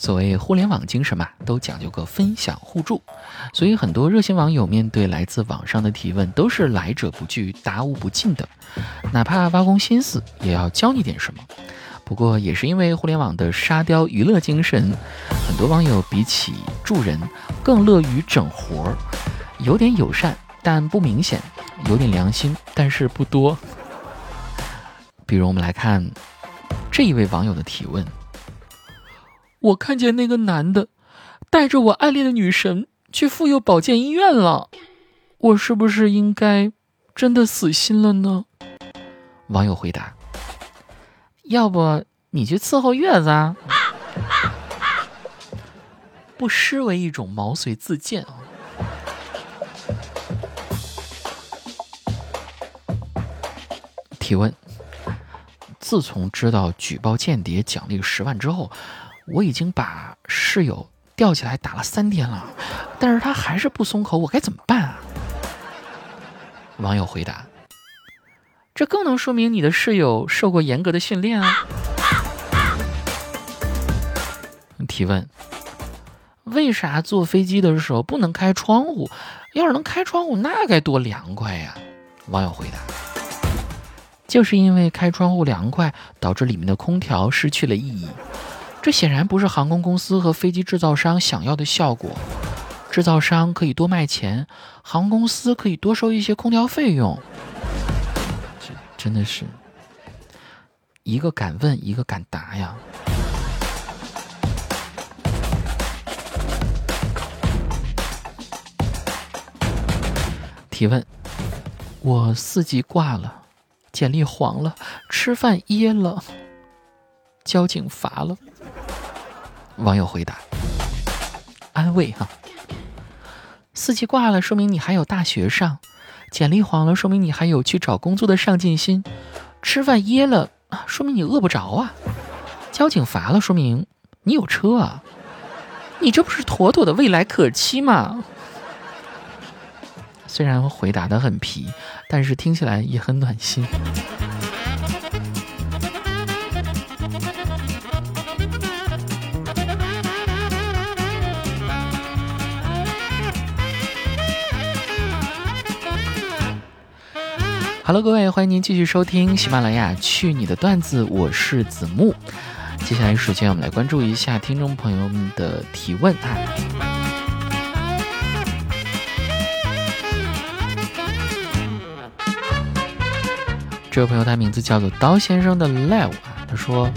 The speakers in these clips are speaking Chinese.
所谓互联网精神嘛，都讲究个分享互助，所以很多热心网友面对来自网上的提问，都是来者不拒、答无不尽的，哪怕挖空心思也要教你点什么。不过也是因为互联网的沙雕娱乐精神，很多网友比起助人，更乐于整活儿，有点友善但不明显，有点良心但是不多。比如我们来看这一位网友的提问。我看见那个男的带着我暗恋的女神去妇幼保健医院了，我是不是应该真的死心了呢？网友回答：“要不你去伺候月子啊？”不失为一种毛遂自荐啊。提问：自从知道举报间谍奖励十万之后。我已经把室友吊起来打了三天了，但是他还是不松口，我该怎么办啊？网友回答：这更能说明你的室友受过严格的训练啊。提问：为啥坐飞机的时候不能开窗户？要是能开窗户，那该多凉快呀！网友回答：就是因为开窗户凉快，导致里面的空调失去了意义。这显然不是航空公司和飞机制造商想要的效果。制造商可以多卖钱，航空公司可以多收一些空调费用。这真的是一个敢问，一个敢答呀！提问：我四级挂了，简历黄了，吃饭噎了，交警罚了。网友回答：“安慰哈，四级挂了，说明你还有大学上；简历黄了，说明你还有去找工作的上进心；吃饭噎了，说明你饿不着啊；交警罚了，说明你有车啊。你这不是妥妥的未来可期吗？”虽然回答的很皮，但是听起来也很暖心。Hello，各位，欢迎您继续收听喜马拉雅《去你的段子》，我是子木。接下来时间，我们来关注一下听众朋友们的提问啊。这位朋友，他名字叫做刀先生的 Live 啊，他说：“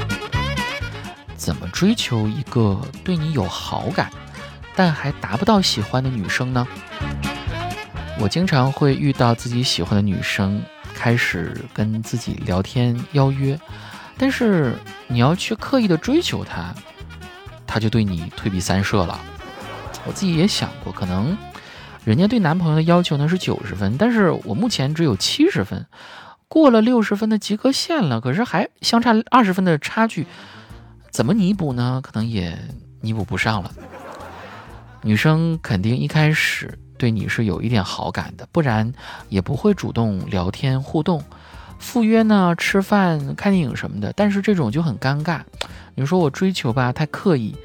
怎么追求一个对你有好感，但还达不到喜欢的女生呢？”我经常会遇到自己喜欢的女生。开始跟自己聊天邀约，但是你要去刻意的追求她，她就对你退避三舍了。我自己也想过，可能人家对男朋友的要求呢是九十分，但是我目前只有七十分，过了六十分的及格线了，可是还相差二十分的差距，怎么弥补呢？可能也弥补不上了。女生肯定一开始。对你是有一点好感的，不然也不会主动聊天互动、赴约呢、吃饭、看电影什么的。但是这种就很尴尬。你说我追求吧，太刻意，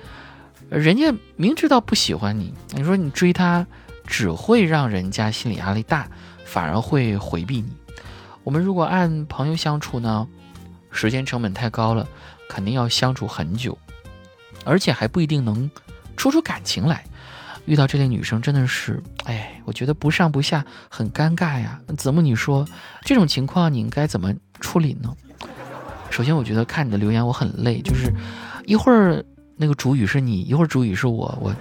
人家明知道不喜欢你，你说你追他，只会让人家心理压力大，反而会回避你。我们如果按朋友相处呢，时间成本太高了，肯定要相处很久，而且还不一定能 处出感情来。遇到这类女生真的是，哎，我觉得不上不下，很尴尬呀。子木，你说这种情况你应该怎么处理呢？首先，我觉得看你的留言我很累，就是一会儿那个主语是你，一会儿主语是我，我，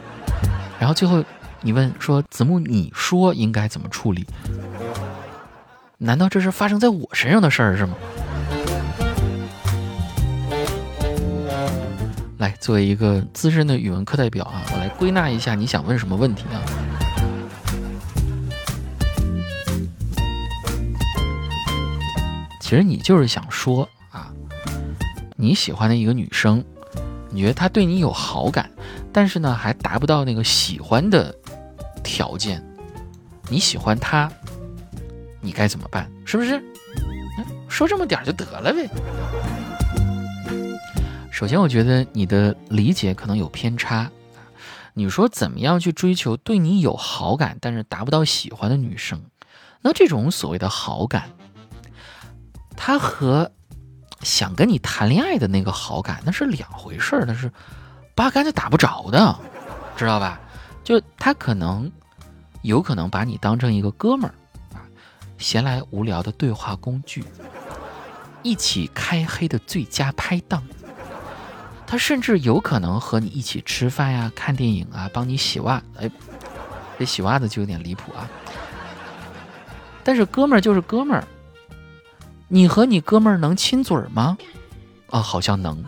然后最后你问说子木，你说应该怎么处理？难道这是发生在我身上的事儿是吗？来，作为一个资深的语文课代表啊，我来归纳一下你想问什么问题啊？其实你就是想说啊，你喜欢的一个女生，你觉得她对你有好感，但是呢还达不到那个喜欢的条件，你喜欢她，你该怎么办？是不是？说这么点就得了呗。首先，我觉得你的理解可能有偏差。你说怎么样去追求对你有好感但是达不到喜欢的女生？那这种所谓的好感，它和想跟你谈恋爱的那个好感那是两回事儿，那是八竿子打不着的，知道吧？就他可能有可能把你当成一个哥们儿啊，闲来无聊的对话工具，一起开黑的最佳拍档。他甚至有可能和你一起吃饭呀、看电影啊、帮你洗袜。哎，这洗袜子就有点离谱啊。但是哥们儿就是哥们儿，你和你哥们儿能亲嘴吗？啊，好像能。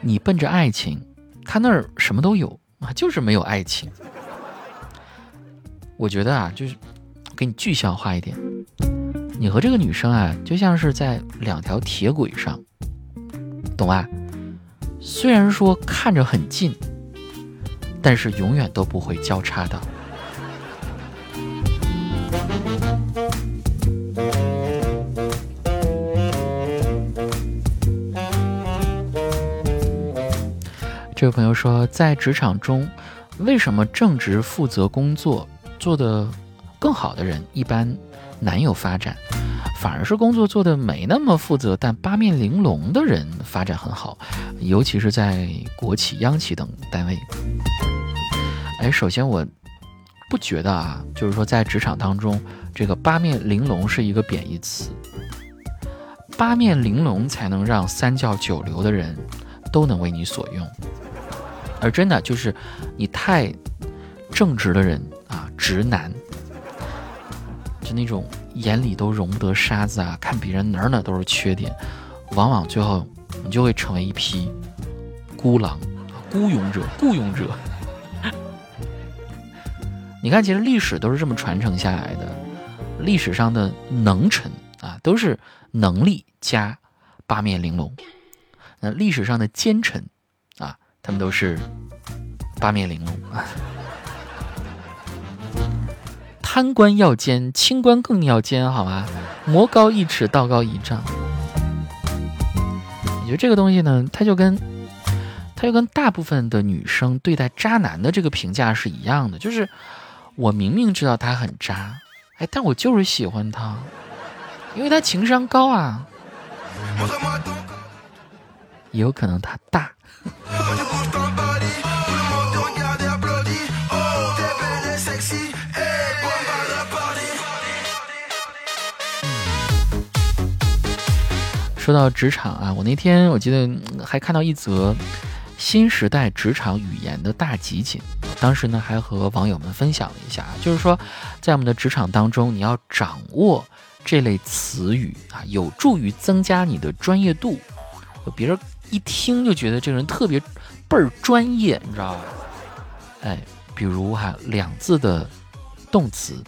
你奔着爱情，他那儿什么都有啊，就是没有爱情。我觉得啊，就是给你具象化一点，你和这个女生啊，就像是在两条铁轨上。懂吧？虽然说看着很近，但是永远都不会交叉的。这位朋友说，在职场中，为什么正直负责工作做得更好的人一般难有发展？反而是工作做的没那么负责，但八面玲珑的人发展很好，尤其是在国企、央企等单位。哎，首先我不觉得啊，就是说在职场当中，这个八面玲珑是一个贬义词。八面玲珑才能让三教九流的人都能为你所用，而真的就是你太正直的人啊，直男，就那种。眼里都容不得沙子啊！看别人哪儿哪都是缺点，往往最后你就会成为一批孤狼、孤勇者、雇佣者。你看，其实历史都是这么传承下来的。历史上的能臣啊，都是能力加八面玲珑；那历史上的奸臣啊，他们都是八面玲珑啊。贪官要奸，清官更要奸，好吗？魔高一尺，道高一丈。我觉得这个东西呢，它就跟，它就跟大部分的女生对待渣男的这个评价是一样的，就是我明明知道他很渣，哎，但我就是喜欢他，因为他情商高啊。也有可能他大。说到职场啊，我那天我记得还看到一则新时代职场语言的大集锦，当时呢还和网友们分享了一下，就是说在我们的职场当中，你要掌握这类词语啊，有助于增加你的专业度，别人一听就觉得这个人特别倍儿专业，你知道吧？哎，比如哈两字的动词，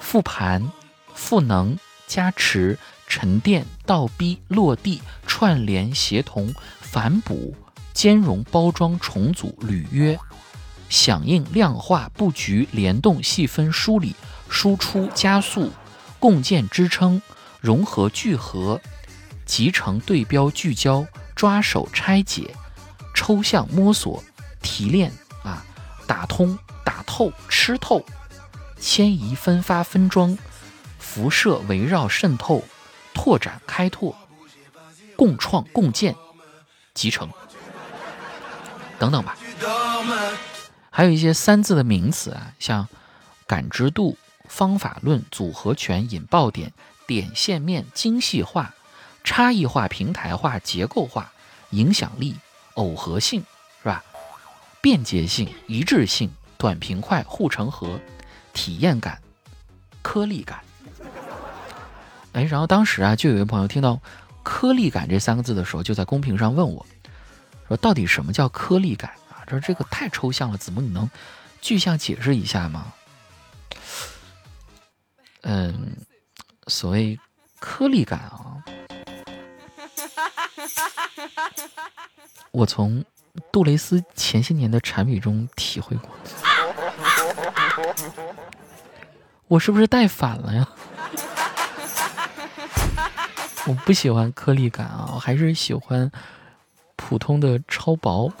复盘、赋能、加持。沉淀、倒逼、落地、串联、协同、反哺、兼容、包装、重组、履约、响应、量化、布局、联动、细分、梳理、输出、加速、共建、支撑、融合、聚合、集成、对标、聚焦、抓手、拆解、抽象、摸索、提炼啊，打通、打透、吃透、迁移、分发、分装、辐射、围绕、渗透。拓展、开拓、共创、共建、集成等等吧，还有一些三字的名词啊，像感知度、方法论、组合拳、引爆点、点线面、精细化、差异化、平台化、结构化、影响力、耦合性，是吧？便捷性、一致性、短平快、护城河、体验感、颗粒感。哎，然后当时啊，就有一位朋友听到“颗粒感”这三个字的时候，就在公屏上问我，说：“到底什么叫颗粒感啊？”说这个太抽象了，子木你能具象解释一下吗？嗯，所谓颗粒感啊，我从杜蕾斯前些年的产品中体会过，我是不是带反了呀？我不喜欢颗粒感啊，我还是喜欢普通的超薄。